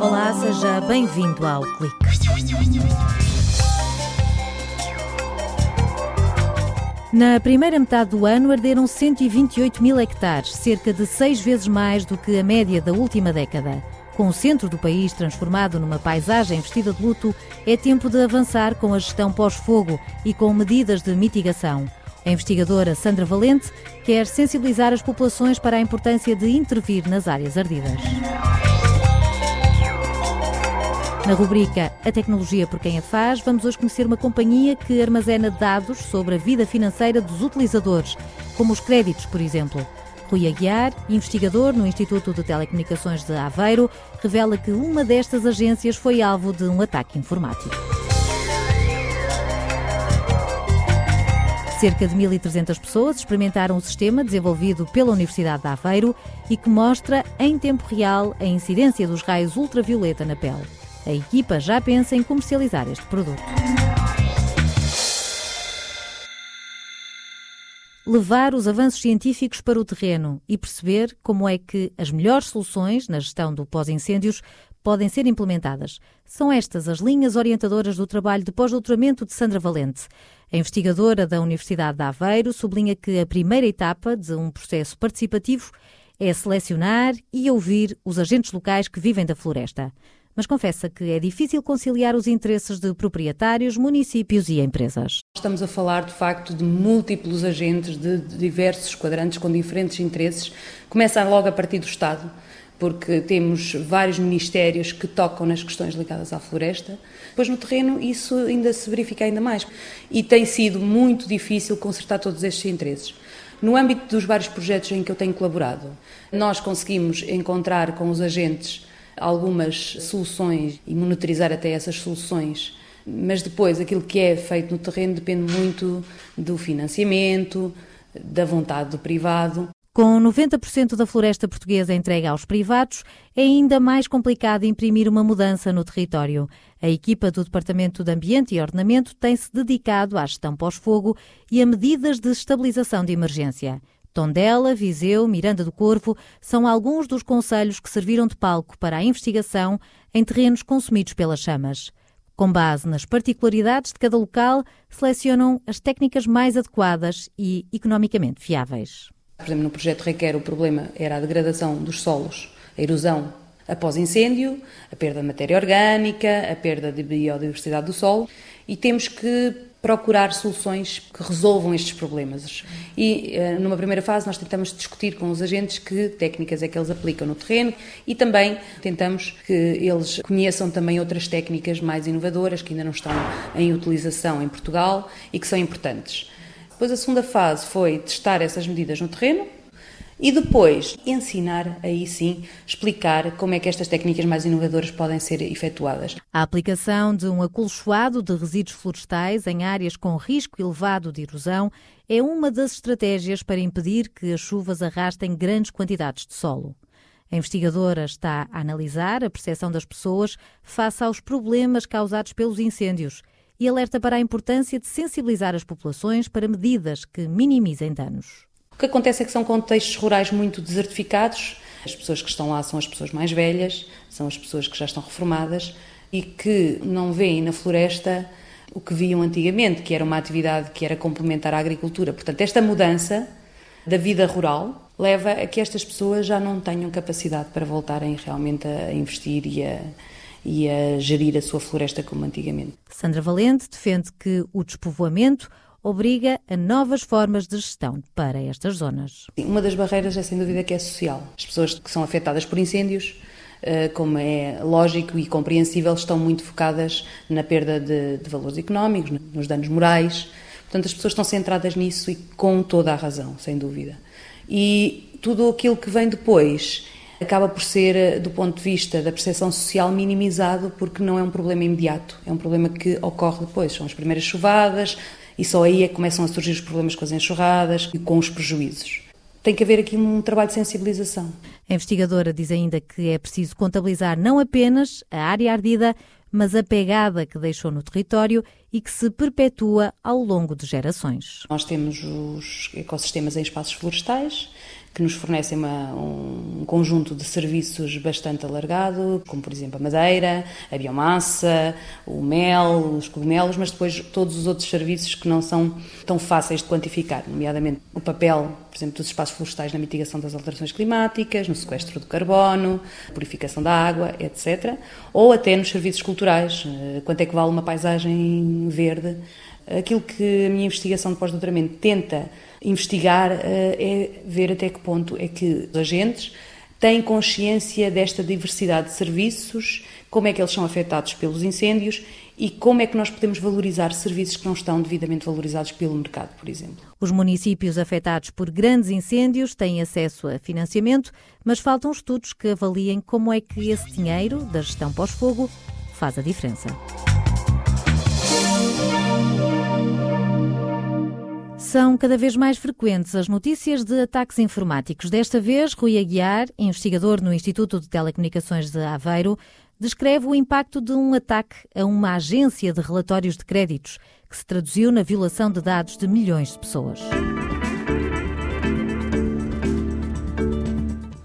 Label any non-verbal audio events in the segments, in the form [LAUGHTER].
Olá, seja bem-vindo ao Clique. Na primeira metade do ano arderam 128 mil hectares, cerca de seis vezes mais do que a média da última década. Com o centro do país transformado numa paisagem vestida de luto, é tempo de avançar com a gestão pós-fogo e com medidas de mitigação. A investigadora Sandra Valente quer sensibilizar as populações para a importância de intervir nas áreas ardidas. Na rubrica A Tecnologia por Quem a Faz, vamos hoje conhecer uma companhia que armazena dados sobre a vida financeira dos utilizadores, como os créditos, por exemplo. Rui Aguiar, investigador no Instituto de Telecomunicações de Aveiro, revela que uma destas agências foi alvo de um ataque informático. Cerca de 1.300 pessoas experimentaram o sistema desenvolvido pela Universidade de Aveiro e que mostra em tempo real a incidência dos raios ultravioleta na pele. A equipa já pensa em comercializar este produto. Levar os avanços científicos para o terreno e perceber como é que as melhores soluções na gestão do pós-incêndios podem ser implementadas. São estas as linhas orientadoras do trabalho de pós-doutoramento de Sandra Valente. A investigadora da Universidade de Aveiro sublinha que a primeira etapa de um processo participativo é selecionar e ouvir os agentes locais que vivem da floresta mas confessa que é difícil conciliar os interesses de proprietários, municípios e empresas. Estamos a falar, de facto, de múltiplos agentes de diversos quadrantes com diferentes interesses. Começa logo a partir do Estado, porque temos vários ministérios que tocam nas questões ligadas à floresta. Depois, no terreno, isso ainda se verifica ainda mais. E tem sido muito difícil consertar todos estes interesses. No âmbito dos vários projetos em que eu tenho colaborado, nós conseguimos encontrar com os agentes algumas soluções e monitorizar até essas soluções. Mas depois, aquilo que é feito no terreno depende muito do financiamento, da vontade do privado. Com 90% da floresta portuguesa entregue aos privados, é ainda mais complicado imprimir uma mudança no território. A equipa do Departamento de Ambiente e Ordenamento tem-se dedicado à gestão pós-fogo e a medidas de estabilização de emergência. Tondela, Viseu, Miranda do Corvo são alguns dos conselhos que serviram de palco para a investigação em terrenos consumidos pelas chamas. Com base nas particularidades de cada local, selecionam as técnicas mais adequadas e economicamente fiáveis. Por exemplo, no projeto Requer, o problema era a degradação dos solos, a erosão após incêndio, a perda de matéria orgânica, a perda de biodiversidade do solo, e temos que procurar soluções que resolvam estes problemas. E eh, numa primeira fase nós tentamos discutir com os agentes que técnicas é que eles aplicam no terreno e também tentamos que eles conheçam também outras técnicas mais inovadoras que ainda não estão em utilização em Portugal e que são importantes. Depois a segunda fase foi testar essas medidas no terreno, e depois ensinar, aí sim, explicar como é que estas técnicas mais inovadoras podem ser efetuadas. A aplicação de um acolchoado de resíduos florestais em áreas com risco elevado de erosão é uma das estratégias para impedir que as chuvas arrastem grandes quantidades de solo. A investigadora está a analisar a percepção das pessoas face aos problemas causados pelos incêndios e alerta para a importância de sensibilizar as populações para medidas que minimizem danos. O que acontece é que são contextos rurais muito desertificados. As pessoas que estão lá são as pessoas mais velhas, são as pessoas que já estão reformadas e que não veem na floresta o que viam antigamente, que era uma atividade que era complementar à agricultura. Portanto, esta mudança da vida rural leva a que estas pessoas já não tenham capacidade para voltarem realmente a investir e a, e a gerir a sua floresta como antigamente. Sandra Valente defende que o despovoamento obriga a novas formas de gestão para estas zonas. Uma das barreiras é sem dúvida que é social. As pessoas que são afetadas por incêndios, eh, como é lógico e compreensível, estão muito focadas na perda de, de valores económicos, nos danos morais. Portanto, as pessoas estão centradas nisso e com toda a razão, sem dúvida. E tudo aquilo que vem depois acaba por ser, eh, do ponto de vista da percepção social, minimizado, porque não é um problema imediato, é um problema que ocorre depois. São as primeiras chuvadas, e só aí é que começam a surgir os problemas com as enxurradas e com os prejuízos. Tem que haver aqui um trabalho de sensibilização. A investigadora diz ainda que é preciso contabilizar não apenas a área ardida, mas a pegada que deixou no território e que se perpetua ao longo de gerações. Nós temos os ecossistemas em espaços florestais, que nos fornecem uma, um conjunto de serviços bastante alargado, como por exemplo a madeira, a biomassa, o mel, os cogumelos, mas depois todos os outros serviços que não são tão fáceis de quantificar, nomeadamente o papel, por exemplo, dos espaços florestais na mitigação das alterações climáticas, no sequestro do carbono, purificação da água, etc. Ou até nos serviços culturais, eh, quanto é que vale uma paisagem verde. Aquilo que a minha investigação de pós-doutoramento tenta investigar eh, é ver até que ponto é que os agentes têm consciência desta diversidade de serviços, como é que eles são afetados pelos incêndios e como é que nós podemos valorizar serviços que não estão devidamente valorizados pelo mercado, por exemplo. Os municípios afetados por grandes incêndios têm acesso a financiamento, mas faltam estudos que avaliem como é que esse dinheiro da gestão pós-fogo faz a diferença. São cada vez mais frequentes as notícias de ataques informáticos. Desta vez, Rui Aguiar, investigador no Instituto de Telecomunicações de Aveiro, descreve o impacto de um ataque a uma agência de relatórios de créditos, que se traduziu na violação de dados de milhões de pessoas.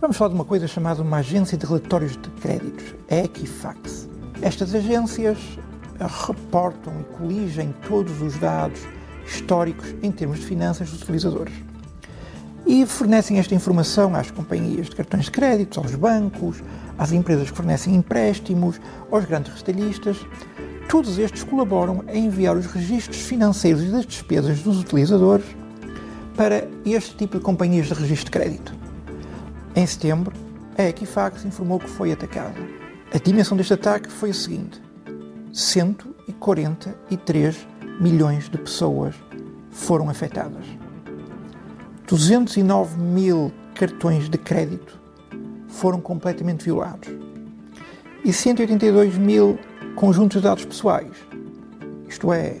Vamos falar de uma coisa chamada uma agência de relatórios de créditos, a Equifax. Estas agências reportam e coligem todos os dados históricos em termos de finanças dos utilizadores. E fornecem esta informação às companhias de cartões de crédito, aos bancos, às empresas que fornecem empréstimos, aos grandes retalhistas. Todos estes colaboram a enviar os registros financeiros e das despesas dos utilizadores para este tipo de companhias de registro de crédito. Em setembro, a Equifax informou que foi atacada. A dimensão deste ataque foi a seguinte: 143 milhões de pessoas foram afetadas. 209 mil cartões de crédito foram completamente violados e 182 mil conjuntos de dados pessoais, isto é,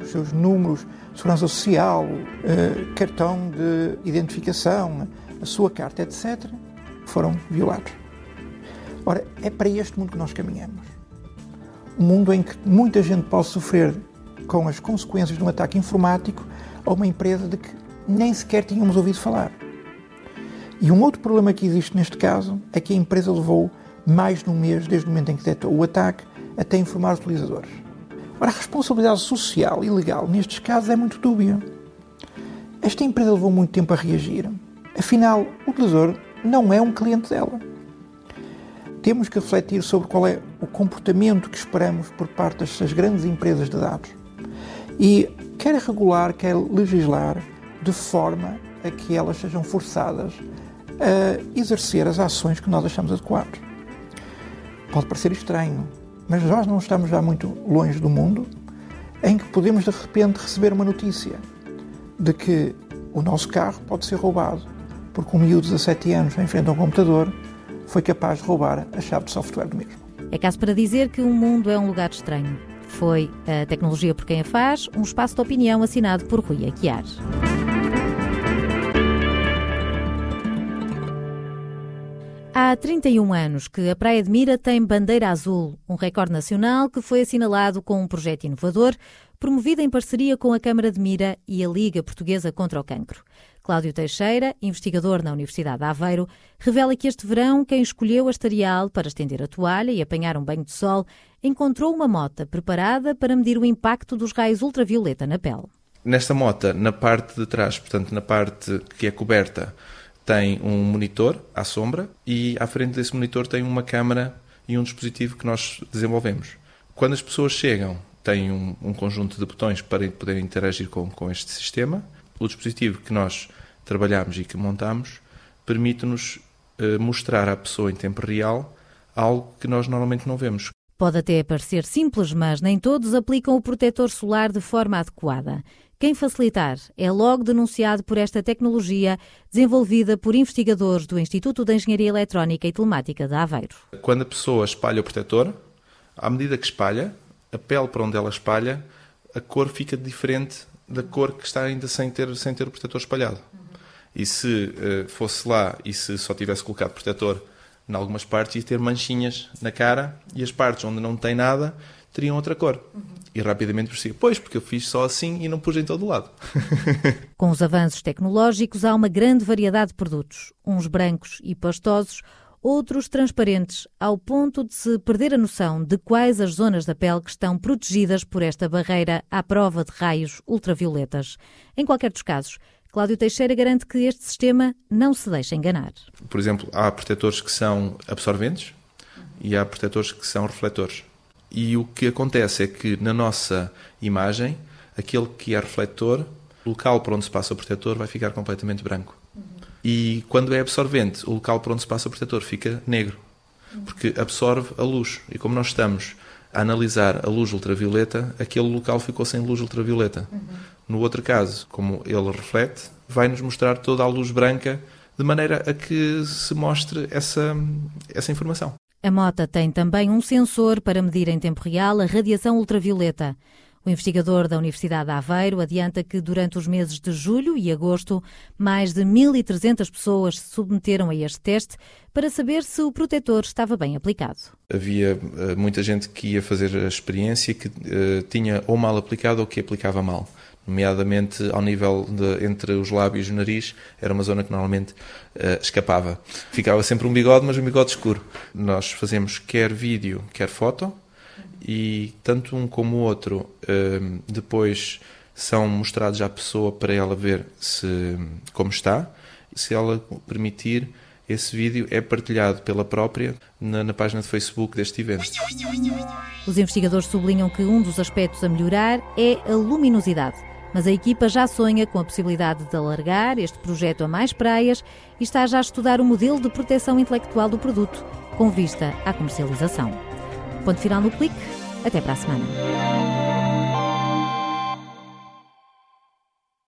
os seus números segurança social, eh, cartão de identificação, a sua carta, etc., foram violados. Ora, é para este mundo que nós caminhamos. Um mundo em que muita gente pode sofrer com as consequências de um ataque informático a uma empresa de que nem sequer tínhamos ouvido falar. E um outro problema que existe neste caso é que a empresa levou mais de um mês desde o momento em que detectou o ataque até informar os utilizadores. Ora, a responsabilidade social e legal nestes casos é muito dúbia. Esta empresa levou muito tempo a reagir. Afinal, o utilizador não é um cliente dela. Temos que refletir sobre qual é o comportamento que esperamos por parte das grandes empresas de dados e quer regular, quer legislar de forma a que elas sejam forçadas a exercer as ações que nós achamos adequadas. Pode parecer estranho, mas nós não estamos já muito longe do mundo em que podemos de repente receber uma notícia de que o nosso carro pode ser roubado porque um miúdo de 17 anos em frente a um computador foi capaz de roubar a chave de software do mesmo. É caso para dizer que o mundo é um lugar estranho. Foi a Tecnologia por Quem a Faz, um espaço de opinião assinado por Rui Aguiar. Há 31 anos que a Praia de Mira tem bandeira azul, um recorde nacional que foi assinalado com um projeto inovador, promovido em parceria com a Câmara de Mira e a Liga Portuguesa contra o Cancro. Cláudio Teixeira, investigador na Universidade de Aveiro, revela que este verão quem escolheu a estarial para estender a toalha e apanhar um banho de sol encontrou uma mota preparada para medir o impacto dos raios ultravioleta na pele. Nesta mota, na parte de trás, portanto na parte que é coberta, tem um monitor à sombra e à frente desse monitor tem uma câmara e um dispositivo que nós desenvolvemos. Quando as pessoas chegam, tem um, um, conjunto de botões para poderem interagir com, com este sistema. O dispositivo que nós trabalhamos e que montamos permite-nos uh, mostrar à pessoa em tempo real algo que nós normalmente não vemos. Pode até parecer simples, mas nem todos aplicam o protetor solar de forma adequada. Quem facilitar é logo denunciado por esta tecnologia desenvolvida por investigadores do Instituto de Engenharia Eletrónica e Telemática de Aveiro. Quando a pessoa espalha o protetor, à medida que espalha, a pele para onde ela espalha, a cor fica diferente da cor que está ainda sem ter, sem ter o protetor espalhado. E se uh, fosse lá e se só tivesse colocado protetor em algumas partes, ia ter manchinhas na cara e as partes onde não tem nada teriam outra cor. E rapidamente percebi, pois, porque eu fiz só assim e não pus em todo lado. [LAUGHS] Com os avanços tecnológicos, há uma grande variedade de produtos, uns brancos e pastosos, outros transparentes, ao ponto de se perder a noção de quais as zonas da pele que estão protegidas por esta barreira à prova de raios ultravioletas. Em qualquer dos casos, Cláudio Teixeira garante que este sistema não se deixa enganar. Por exemplo, há protetores que são absorventes e há protetores que são refletores. E o que acontece é que na nossa imagem, aquele que é refletor, o local por onde se passa o protetor vai ficar completamente branco. E quando é absorvente, o local por onde se passa o protetor fica negro, porque absorve a luz. E como nós estamos a analisar a luz ultravioleta, aquele local ficou sem luz ultravioleta. Uhum. No outro caso, como ele reflete, vai-nos mostrar toda a luz branca de maneira a que se mostre essa, essa informação. A Mota tem também um sensor para medir em tempo real a radiação ultravioleta. O investigador da Universidade de Aveiro adianta que durante os meses de julho e agosto, mais de 1.300 pessoas se submeteram a este teste para saber se o protetor estava bem aplicado. Havia uh, muita gente que ia fazer a experiência que uh, tinha ou mal aplicado ou que aplicava mal nomeadamente ao nível de, entre os lábios e o nariz, era uma zona que normalmente uh, escapava. Ficava sempre um bigode, mas um bigode escuro. Nós fazemos quer vídeo, quer foto, e tanto um como o outro uh, depois são mostrados à pessoa para ela ver se como está. Se ela permitir, esse vídeo é partilhado pela própria na, na, página de Facebook deste evento. Os investigadores sublinham que um dos aspectos a melhorar é a luminosidade mas a equipa já sonha com a possibilidade de alargar este projeto a mais praias e está já a estudar o modelo de proteção intelectual do produto, com vista à comercialização. Ponto final no clique. Até para a semana.